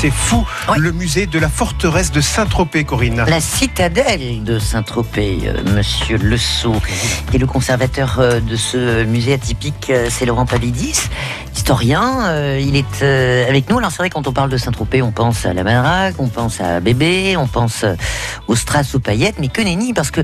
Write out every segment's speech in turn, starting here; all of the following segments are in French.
c'est fou. Le musée de la forteresse de Saint-Tropez, Corinne. La citadelle de Saint-Tropez, euh, monsieur Le Sceau. Et le conservateur euh, de ce musée atypique, euh, c'est Laurent Pavidis, historien. il est avec nous. Alors c'est vrai, quand on parle de Saint-Tropez, on pense à la Madrague, on pense à Bébé, on pense aux strass, aux paillettes, mais que nenni, parce que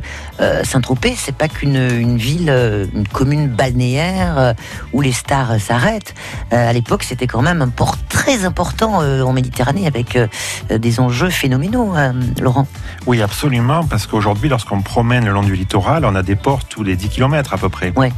Saint-Tropez, c'est pas qu'une une ville, une commune balnéaire où les stars s'arrêtent. à l'époque, c'était quand même un port très important en Méditerranée avec des enjeux phénoménaux, Laurent. Oui, absolument, parce qu'aujourd'hui, lorsqu'on promène le long du littoral, on a des ports tous les 10 km à peu près. Ouais.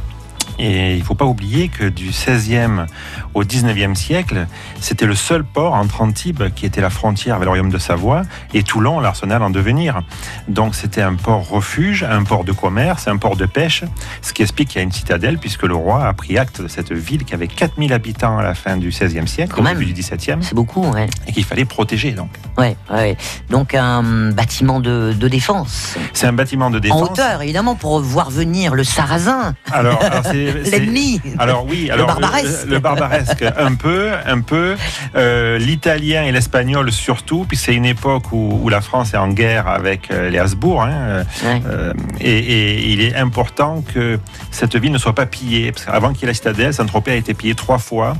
Et il ne faut pas oublier que du 16e au 19e siècle, c'était le seul port entre Antibes qui était la frontière avec le royaume de Savoie et Toulon, l'arsenal en devenir. Donc c'était un port refuge, un port de commerce, un port de pêche, ce qui explique qu'il y a une citadelle puisque le roi a pris acte de cette ville qui avait 4000 habitants à la fin du 16e siècle, au début du 17e. C'est beaucoup, ouais. Et qu'il fallait protéger donc. Ouais, ouais. Donc un bâtiment de, défense. C'est un bâtiment de défense. En hauteur, évidemment, pour voir venir le sarrasin. Alors, alors c'est L'ennemi. Alors oui, alors le barbaresque. un peu, un peu. Euh, l'italien et l'espagnol surtout, puis c'est une époque où, la France est en guerre avec euh, les Habsbourg, hein, euh, et, il est important que cette ville ne soit pas pillée, parce qu'avant qu'il y ait la citadelle, Saint-Tropez a été pillé trois fois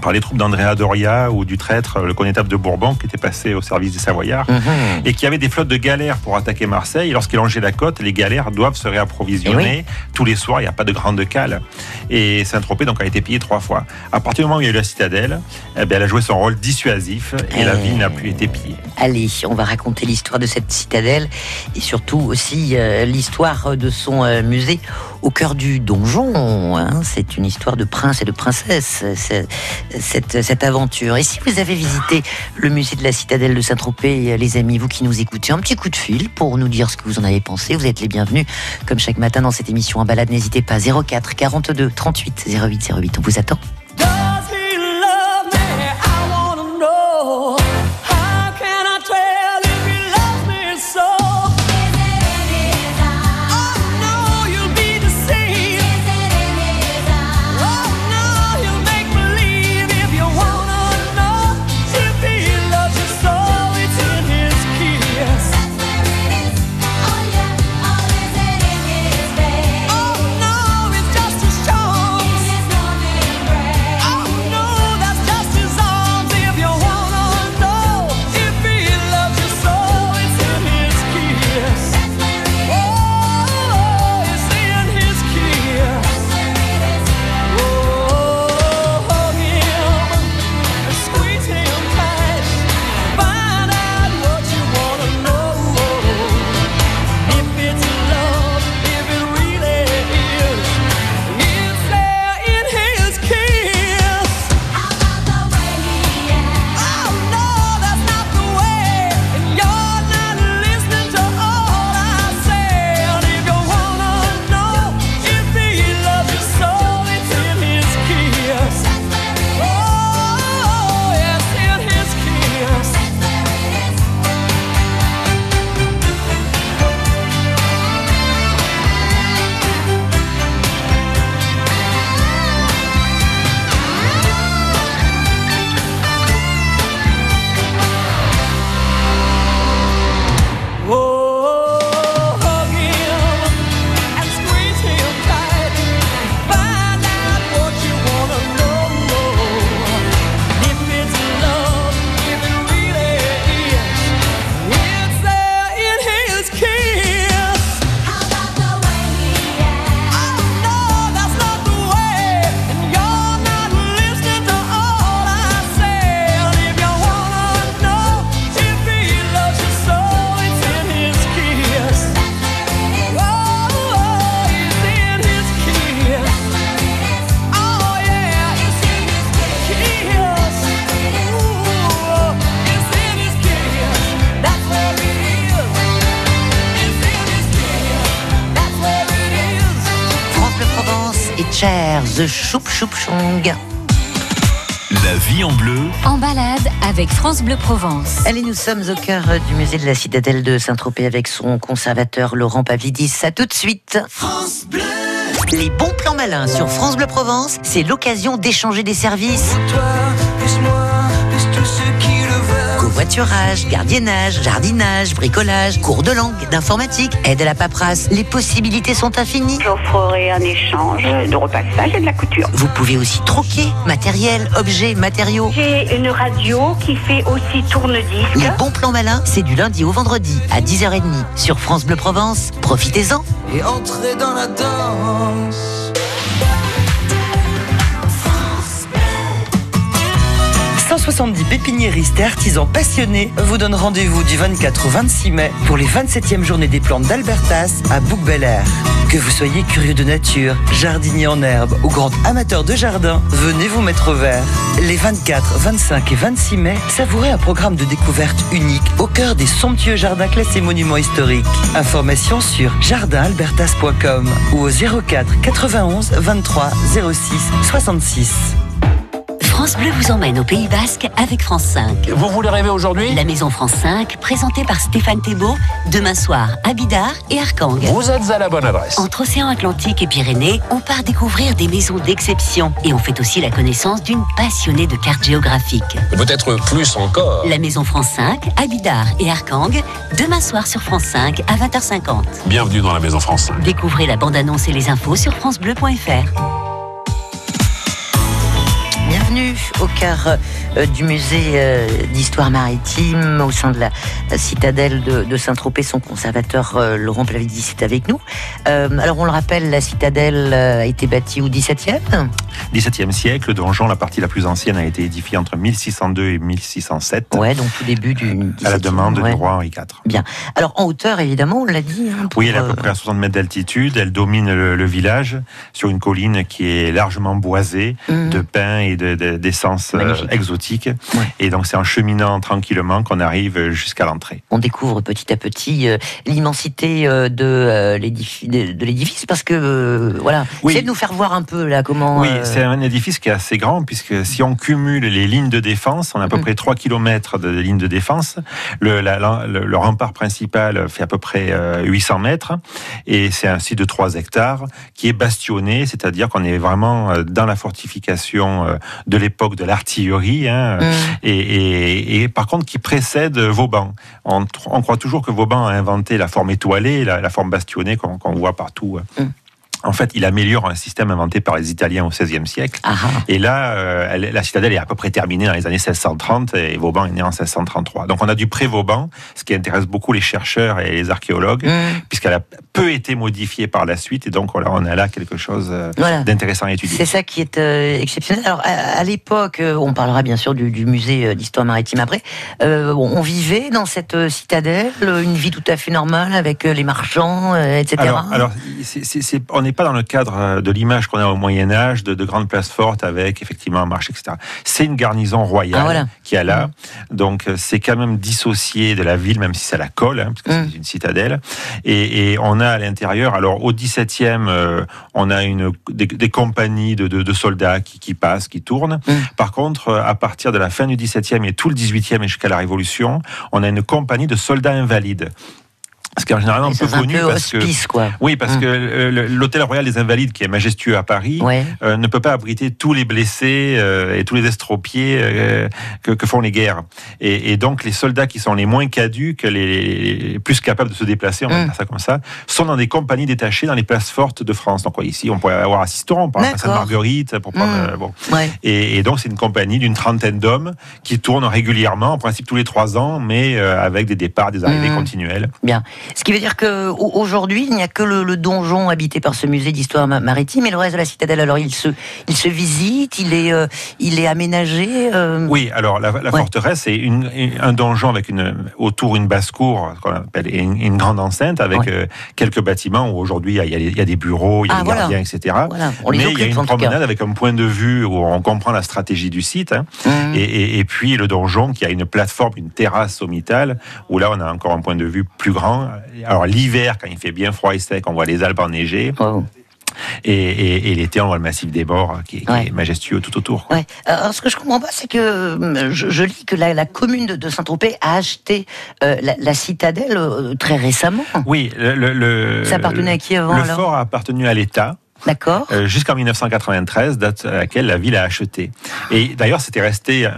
par les troupes d'Andrea Doria ou du traître, le connétable de Bourbon, qui était passé au service des Savoyards, mhm. et qui avait des flottes de galères pour attaquer Marseille. Lorsqu'il longeait la côte, les galères doivent se réapprovisionner. Eh Tous les soirs, il n'y a pas de grande cale. Et Saint-Tropez donc, a été pillé trois fois. À partir du moment où il y a eu la citadelle, eh bien, elle a joué son rôle dissuasif et la ville n'a plus été pillée. Allez, on va raconter l'histoire de cette citadelle et surtout aussi euh, l'histoire de son euh, musée au cœur du donjon. Hein. C'est une histoire de prince et de princesse cette, cette aventure. Et si vous avez visité le musée de la citadelle de Saint-Tropez, les amis, vous qui nous écoutez, un petit coup de fil pour nous dire ce que vous en avez pensé. Vous êtes les bienvenus. Comme chaque matin dans cette émission en balade, n'hésitez pas 04 42 38 08 08. On vous attend. The Choup Choup Chong. La vie en bleu. En balade avec France Bleu Provence. Allez, nous sommes au cœur du musée de la citadelle de Saint-Tropez avec son conservateur Laurent Pavidis. À tout de suite. France Bleu. Les bons plans malins sur France Bleu Provence, c'est l'occasion d'échanger des services. Toi, covoiturage, gardiennage, jardinage, bricolage, cours de langue, d'informatique, aide à la paperasse. Les possibilités sont infinies. J'offrerai un échange de repassage et de la couture. Vous pouvez aussi troquer matériel, objets, matériaux. J'ai une radio qui fait aussi tourne-disque. Les bons plans malins, c'est du lundi au vendredi à 10h30 sur France Bleu Provence. Profitez-en. Et entrez dans la danse. 170 pépiniéristes et artisans passionnés vous donnent rendez-vous du 24 au 26 mai pour les 27e journées des plantes d'Albertas à bouc bel Que vous soyez curieux de nature, jardinier en herbe ou grand amateur de jardin, venez vous mettre au vert. Les 24, 25 et 26 mai, savourez un programme de découverte unique au cœur des somptueux jardins classés monuments historiques. Informations sur jardinalbertas.com ou au 04 91 23 06 66. France Bleu vous emmène au Pays Basque avec France 5. Vous voulez rêver aujourd'hui? La Maison France 5, présentée par Stéphane Thébault, demain soir à Bidart et Arcang. Vous êtes à la bonne adresse. Entre Océan Atlantique et Pyrénées, on part découvrir des maisons d'exception et on fait aussi la connaissance d'une passionnée de cartes géographiques. Peut-être plus encore. La Maison France 5, à Bidart et Arcang, demain soir sur France 5 à 20h50. Bienvenue dans la Maison France 5. Découvrez la bande-annonce et les infos sur francebleu.fr. Au cœur du musée euh, d'histoire maritime au sein de la citadelle de, Saint-Tropez. Son conservateur euh, Laurent Plavidis est avec nous. alors on le rappelle, la citadelle a été bâtie au XVIIe 17e siècle. Le donjon, la partie la plus ancienne, a été édifiée entre 1602 et 1607. Ouais, donc tout début du À la demande du roi Henri IV. Bien. Alors en hauteur, évidemment, on l'a dit. Hein, oui, elle est à peu près à 60 mètres d'altitude. Elle domine le, village sur une colline qui est largement boisée mmh. de pins et d'essence de, exotiques et donc c'est en cheminant tranquillement qu'on arrive jusqu'à l'entrée. On découvre petit à petit euh, l'immensité euh, de euh, l'édifice parce que voilà, oui. essayez de nous faire voir un peu là comment. Oui, c'est un édifice qui est assez grand puisque si on cumule les lignes de défense, on a à peu mm. près 3 km de, lignes de défense. Le, le, rempart principal fait à peu près 800 mètres et c'est un site de 3 hectares qui est bastionné, c'est-à-dire qu'on est vraiment dans la fortification de l'époque de l'artillerie. Hein, mm. et, par contre qui précède Vauban. On, croit toujours que Vauban a inventé la forme étoilée, la, forme bastionnée qu'on voit partout. Mm en fait, il améliore un système inventé par les Italiens au XVIe siècle. Ah ah. Et là, euh, la citadelle est à peu près terminée dans les années 1630 et Vauban est né en 1633. Donc on a du pré-Vauban, ce qui intéresse beaucoup les chercheurs et les archéologues, mmh. puisqu'elle a peu été modifiée par la suite. Et donc voilà, on a là quelque chose euh, d'intéressant à étudier. C'est ça qui est euh, exceptionnel. Alors à, l'époque, on parlera bien sûr du, musée d'histoire maritime après. on vivait dans cette citadelle, une vie tout à fait normale avec les marchands, etc. Alors, alors on est pas dans le cadre euh, de l'image qu'on a au Moyen Âge, de, grandes places fortes avec effectivement un marché, etc. C'est une garnison royale ah, qui est là. Mmh. Donc euh, c'est quand même dissocié de la ville, même si ça la colle, hein, parce que c'est mmh. une citadelle. Et, on a à l'intérieur, alors au 17e, euh, on a une, des, compagnies de, soldats qui, qui, passent, qui tournent. Mmh. Par contre, à partir de la fin du 17e et tout le 18e et jusqu'à la Révolution, on a une compagnie de soldats invalides. Ce qui est généralement un peu connu parce que quoi. oui parce hum. que l'hôtel royal des Invalides qui est majestueux à Paris euh, ne peut pas abriter tous les blessés euh, et tous les estropiés euh, que, font les guerres. Et, donc les soldats qui sont les moins caduques les, plus capables de se déplacer on va hum. dire ça comme ça sont dans des compagnies détachées dans les places fortes de France. Donc ici on pourrait avoir Assistoron on parle de Sainte-Marguerite pour prendre hum. bon. Et, donc c'est une compagnie d'une trentaine d'hommes qui tournent régulièrement en principe tous les trois ans mais avec des départs des arrivées continuelles. Bien ce qui veut dire qu'aujourd'hui, il n'y a que le, donjon habité par ce musée d'histoire maritime et le reste de la citadelle. Alors, il se, il se visite, il est, euh, il est aménagé. Euh oui, alors la, forteresse, c'est un donjon avec une, autour une basse-cour, qu'on appelle une, grande enceinte avec euh, quelques bâtiments où aujourd'hui il, y, a des bureaux, il y a ah, des gardiens, etc. Mais il y a une promenade avec un point de vue où on comprend la stratégie du site. Hein. Mmh. Et, et, puis le donjon qui a une plateforme, une terrasse sommitale où là on a encore un point de vue plus grand alors l'hiver, quand il fait bien froid et sec, on voit les Alpes enneigées. Oh. Et, l'été, on voit le massif des Bords qui, est majestueux tout autour. Alors, ce que je comprends pas, c'est que euh, je, lis que la, commune de, Saint-Tropez a acheté euh, la, citadelle euh, très récemment. Oui, le, ça appartenait à qui avant Le fort a appartenu à l'État. D'accord. Jusqu'en 1993, date à laquelle la ville a acheté. Et d'ailleurs, c'était resté,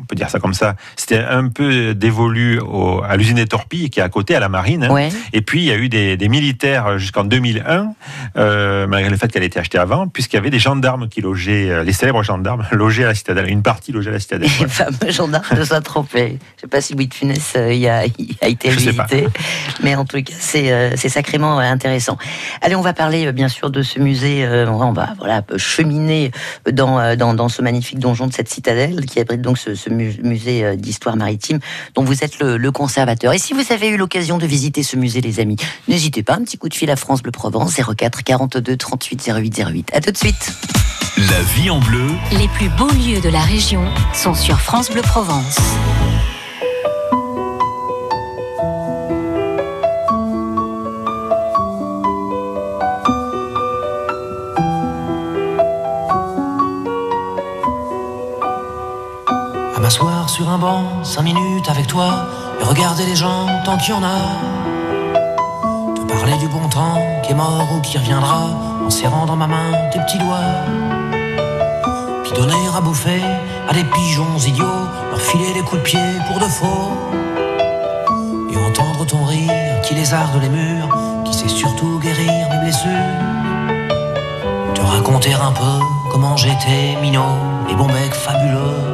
on peut dire ça comme ça, c'était un peu dévolu à l'usine des torpilles qui est à côté, à la marine. Ouais. Et puis, il y a eu des, des militaires jusqu'en 2001, malgré le fait qu'elle était achetée avant, puisqu'il y avait des gendarmes qui logeaient, les célèbres gendarmes logeaient à la citadelle, une partie logeait à la citadelle. Les fameux gendarmes de Saint-Tropez. Je ne sais pas si Louis de Funès y a, y a été visité, mais en tout cas, c'est sacrément intéressant. Allez, on va parler bien sûr de ce musée. On va voilà cheminer dans, dans, dans ce magnifique donjon de cette citadelle qui abrite donc ce, ce musée d'histoire maritime dont vous êtes le, le, conservateur. Et si vous avez eu l'occasion de visiter ce musée, les amis, n'hésitez pas, un petit coup de fil à France Bleu Provence 04 42 38 08 08. À tout de suite. La vie en bleu. Les plus beaux lieux de la région sont sur France Bleu Provence. Sur un banc, cinq minutes avec toi, et regarder les gens tant qu'il y en a. Te parler du bon temps qui est mort ou qui reviendra, en serrant dans ma main tes petits doigts. Puis donner à bouffer à des pigeons idiots, leur filer des coups de pied pour de faux, et entendre ton rire qui lézarde les murs, qui sait surtout guérir mes blessures, te raconter un peu comment j'étais minot, les bons mecs fabuleux,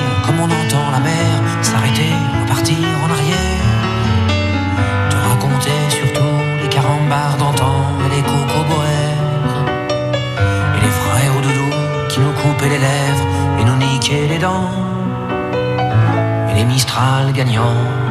comme on entend la mer s'arrêter, repartir en arrière. Te raconter surtout les carambars d'antan et les cocoboères couper les lèvres et nous niquer les dents. Et les Mistral gagnants.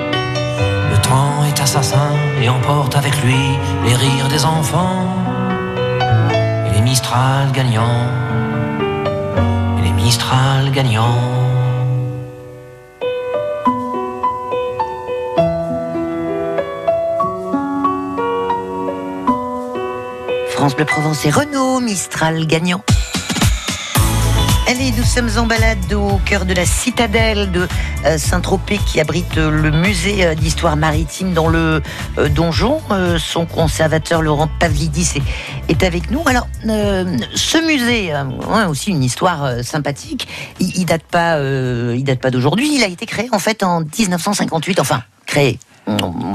est assassin et emporte avec lui les rires des enfants et les Mistral gagnants. Mistral gagnant. France Bleu Provence et Renault, Mistral gagnant. Nous sommes en balade au cœur de la citadelle de Saint-Tropez qui abrite le musée d'histoire maritime dans le donjon. Son conservateur Laurent Pavlidis est, avec nous. Alors, ce musée a aussi une histoire sympathique. Il, date pas, pas d'aujourd'hui. Il a été créé en fait en 1958. Enfin, créé.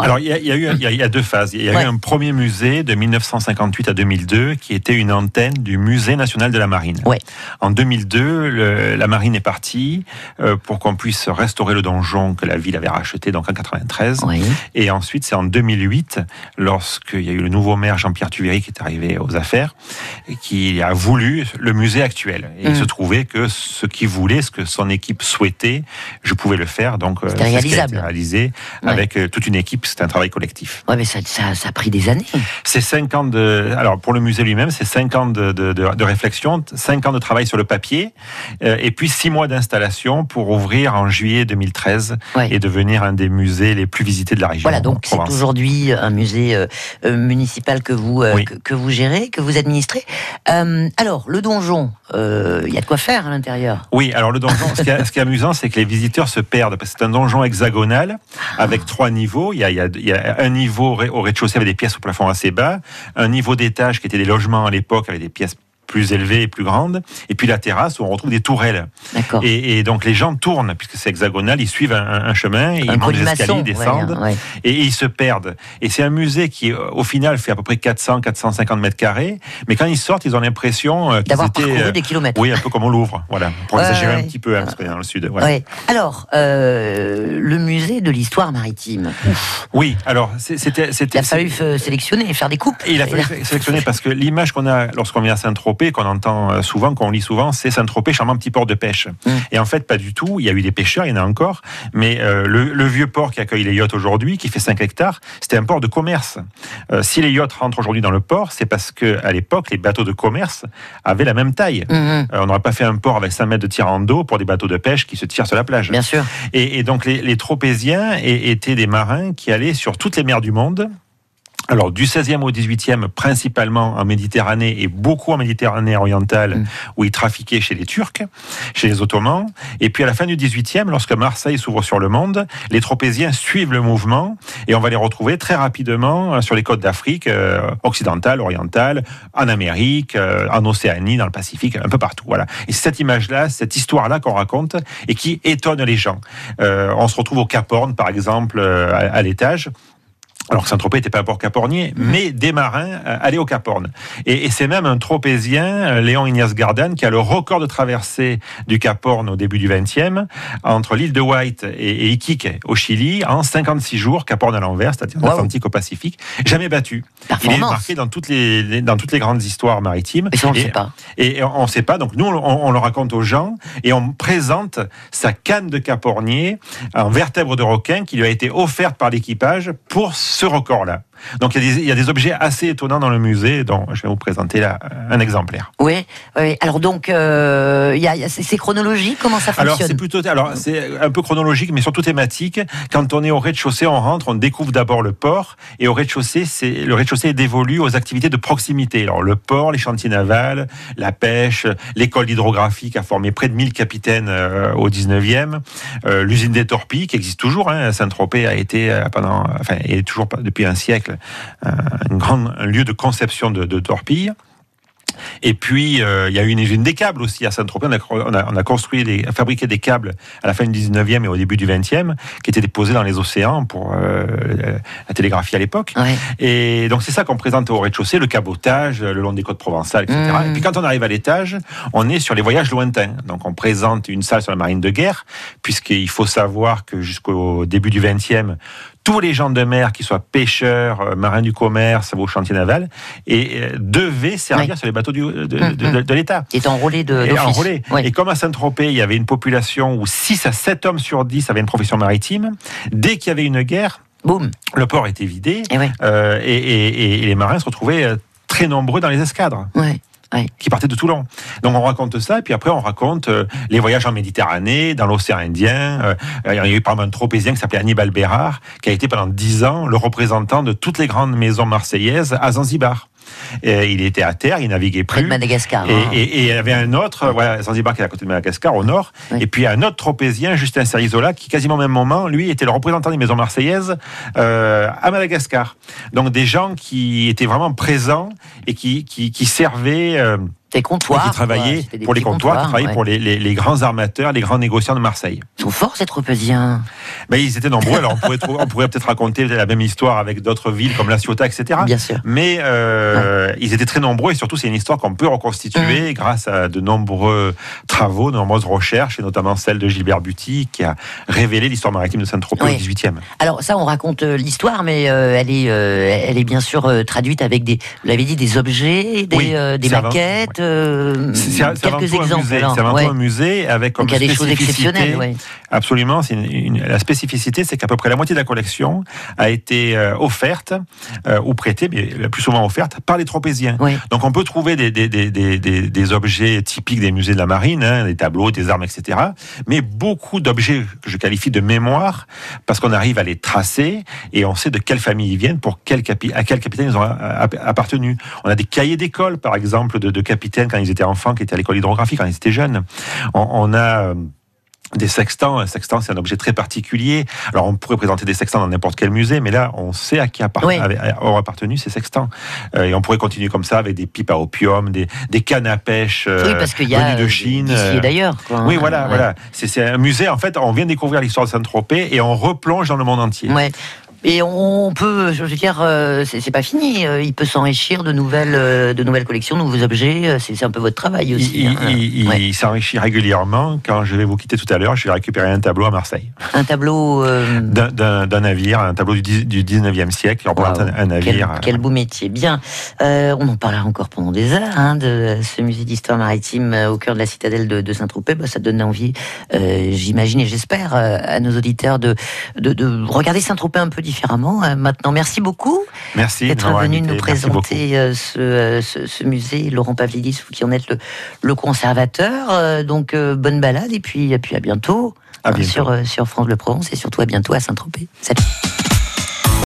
Alors, il y, a, il, y a eu, il y a deux phases. Il y a Ouais. eu un premier musée de 1958 à 2002 qui était une antenne du Musée national de la marine. Ouais. En 2002, le- la marine est partie euh, pour qu'on puisse restaurer le donjon que la ville avait racheté donc en 93. Oui. Et ensuite, c'est en 2008, lorsqu'il y a eu le nouveau maire Jean-Pierre Tuveri qui est arrivé aux affaires, qui a voulu le musée actuel. Et il Mhm. se trouvait que ce qu'il voulait, ce que son équipe souhaitait, je pouvais le faire. Donc, euh, c'est réalisable. réalisé avec euh, toute une équipe. C'était un travail collectif. Ouais, mais ça, ça, ça a pris des années. C'est 5 ans de. Alors, pour le musée lui-même, c'est 5 ans de, de, de- de réflexion, 5 ans de travail sur le papier, euh, et puis 6 mois d'installation pour ouvrir en juillet 2013 Ouais. et devenir un des musées les plus visités de la région. Voilà, donc c'est aujourd'hui un musée euh, euh, municipal que vous euh, Oui. que, que vous gérez, que vous administrez. Euh, alors le donjon, euh, il y a de quoi faire à l'intérieur? Oui, alors le donjon, ce qui est, ce qui est amusant, c'est que les visiteurs se perdent, parce que c'est un donjon hexagonal avec trois niveaux. Il y, a, il y a un niveau au rez-de-chaussée avec des pièces au plafond assez bas, un niveau d'étage qui était des logements à l'époque avec des pièces plus élevée et plus grande. Et puis la terrasse où on retrouve des tourelles. Et, et, donc les gens tournent, puisque c'est hexagonal, ils suivent un, chemin, ils montent des escaliers, ils descendent, et, ils se perdent. Et c'est un musée qui, au final, fait à peu près 400-450 mètres carrés. Mais quand ils sortent, ils ont l'impression euh, d'avoir parcouru euh, des kilomètres. Oui, un peu comme on Louvre, voilà, pour exagérer un petit peu, hein, parce qu'on est dans le sud. Alors, euh, le musée de l'histoire maritime. Oui, alors c'était... Il a fallu sélectionner, faire des coupes. il a fallu sélectionner parce que l'image qu'on a lorsqu'on vient à Saint-Tropez, qu'on entend euh, souvent, qu'on lit souvent, c'est Saint-Tropez, charmant petit port de pêche. Mm. Et en fait, pas du tout. Il y a eu des pêcheurs, il y en a encore, mais euh, le, vieux port qui accueille les yachts aujourd'hui, qui fait 5 hectares, c'était un port de commerce. Euh, si les yachts rentrent aujourd'hui dans le port, c'est parce que à l'époque, les bateaux de commerce avaient la même taille. Mm-hmm. on n'aurait pas fait un port avec 5 mètres de tirant d'eau pour des bateaux de pêche qui se tirent sur la plage. Bien sûr. Et, donc les, les tropéziens étaient des marins qui allaient sur toutes les mers du monde alors du 16e au 18e, principalement en Méditerranée et beaucoup en Méditerranée orientale, mm. où ils trafiquaient chez les Turcs, chez les Ottomans. Et puis à la fin du 18e, lorsque Marseille s'ouvre sur le monde, les Tropéziens suivent le mouvement et on va les retrouver très rapidement euh, sur les côtes d'Afrique euh, occidentale, orientale, en Amérique, euh, en Océanie, dans le Pacifique, un peu partout. Voilà. Et c'est cette image-là, cette histoire-là qu'on raconte et qui étonne les gens. on se retrouve au Cap Horn, par exemple, à l'étage alors Saint-Tropez n'était pas port capornier, mhm. mais des marins euh, allaient au Cap Horn. Et, c'est même un tropézien, euh, Léon Ignace Gardan, qui a le record de traversée du Cap Horn au début du XXe, entre l'île de White et, Iquique au Chili, en 56 jours, Cap Horn à l'envers, c'est-à-dire l'Atlantique au Pacifique, jamais battu. Il est marqué dans toutes les, dans toutes les grandes histoires maritimes. Et on ne sait pas. Et on ne sait pas, donc nous on, le raconte aux gens et on présente sa canne de capornier en vertèbre de requin qui lui a été offerte par l'équipage pour ce record-là. Donc il y, a des, objets assez étonnants dans le musée dont je vais vous présenter là un exemplaire. Oui, oui. alors donc euh, c'est chronologique, comment ça fonctionne Alors c'est plutôt, alors c'est un peu chronologique, mais surtout thématique. Quand on est au rez-de-chaussée, on rentre, on découvre d'abord le port, et au rez-de-chaussée, c'est le rez-de-chaussée est dévolu aux activités de proximité. Alors le port, les chantiers navals, la pêche, l'école d'hydrographie qui a formé près de 1000 capitaines euh, au 19e, euh, l'usine des torpilles qui existe toujours. Hein, Saint-Tropez a été euh, pendant, enfin, est toujours depuis un siècle un, grand, lieu de conception de, de torpilles. Et puis, euh, il y a eu une usine des câbles aussi à Saint-Tropez. On a, on a, construit, des, fabriqué des câbles à la fin du 19e et au début du 20e qui étaient déposés dans les océans pour euh, la télégraphie à l'époque. Et donc, c'est ça qu'on présente au rez-de-chaussée, le cabotage le long des côtes provençales, etc. Mmh. Et puis, quand on arrive à l'étage, on est sur les voyages lointains. Donc, on présente une salle sur la marine de guerre, puisqu'il faut savoir que jusqu'au début du 20e, tous les gens de mer, qui soient pêcheurs, euh, marins du commerce, vos chantiers navals, et euh, devaient servir sur les bateaux de, de, mm, mm. l'État. Qui est enrôlé de enrôlé. Et comme à Saint-Tropez, il y avait une population où 6 à 7 hommes sur 10 avaient une profession maritime, dès qu'il y avait une guerre, Boum. le port était vidé, et, euh, et, les marins se retrouvaient très nombreux dans les escadres qui partait de Toulon. Donc on raconte ça, et puis après on raconte euh, les voyages en Méditerranée, dans l'océan Indien. Euh, il y a eu par exemple un tropézien qui s'appelait Hannibal Bérard, qui a été pendant dix ans le représentant de toutes les grandes maisons marseillaises à Zanzibar il était à terre, il naviguait plus. De Madagascar. Et, hein. et, il y avait un autre, voilà, Zanzibar qui est à côté de Madagascar, au nord. Et puis un autre tropézien, Justin Serizola, qui quasiment au même moment, lui, était le représentant des maisons marseillaises euh, à Madagascar. Donc des gens qui étaient vraiment présents et qui, qui, qui servaient. Euh, des comptoirs. Qui travaillaient pour les comptoirs, qui travaillaient pour les, les, grands armateurs, les grands négociants de Marseille. Ils sont forts, ces tropéziens. Ben, ils étaient nombreux. Alors, on pourrait, peut-être raconter la même histoire avec d'autres villes comme La Ciotat, etc. Bien sûr. Mais euh, ils étaient très nombreux et surtout, c'est une histoire qu'on peut reconstituer mmh. grâce à de nombreux travaux, de nombreuses recherches et notamment celle de Gilbert Buty qui a révélé l'histoire maritime de Saint-Tropez au XVIIIe. Alors, ça, on raconte euh, l'histoire, mais euh, elle, est, euh, elle est bien sûr traduite avec des, vous l'avez dit, des objets, des, des maquettes. C'est quelques exemples. C'est avant tout un musée avec comme Donc, il y a des choses exceptionnelles. Absolument. C'est une, la spécificité, c'est qu'à peu près la moitié de la collection a été euh, offerte euh, ou prêtée, mais la plus souvent offerte par les tropéziens. Donc on peut trouver des, des, des, des, objets typiques des musées de la marine, hein, des tableaux, des armes, etc. Mais beaucoup d'objets que je qualifie de mémoire, parce qu'on arrive à les tracer et on sait de quelle famille ils viennent, pour quel à quel capitaine ils ont appartenu. On a des cahiers d'école, par exemple, de, de capitaines quand ils étaient enfants, qui étaient à l'école hydrographique, quand ils étaient jeunes. On, on a euh, des sextants. Un sextant, c'est un objet très particulier. Alors, on pourrait présenter des sextants dans n'importe quel musée, mais là, on sait à qui ont appartenu ces sextants. Euh, et on pourrait continuer comme ça avec des pipes à opium, des, des cannes à pêche euh, oui, parce qu'il y a de Chine. et d'ailleurs. Oui, voilà, voilà. C'est un musée, en fait, on vient découvrir l'histoire de Saint-Tropez et on replonge dans le monde entier. Ouais. Et on peut, je veux dire, euh, c'est pas fini. Euh, il peut s'enrichir de nouvelles, euh, de nouvelles collections, de nouveaux objets. C'est un peu votre travail aussi. Il, hein. s'enrichit régulièrement. Quand je vais vous quitter tout à l'heure, je vais récupérer un tableau à Marseille. Un tableau d'un navire, un tableau du, 19e siècle représente un, navire. Quel, beau métier. Bien, on en parlera encore pendant des heures hein, de ce musée d'histoire maritime au cœur de la citadelle de, Saint-Tropez. Bah, ça donne envie, j'imagine et j'espère, à nos auditeurs de, de, de regarder Saint-Tropez un peu différemment euh, maintenant. Merci beaucoup Merci d'être venu nous présenter euh, euh, ce, ce, musée. Laurent Pavlidis, vous qui en êtes le, conservateur. Donc, bonne balade et puis, et puis à bientôt, à bientôt. Sur, sur France Bleu Provence et surtout à bientôt à Saint-Tropez. Salut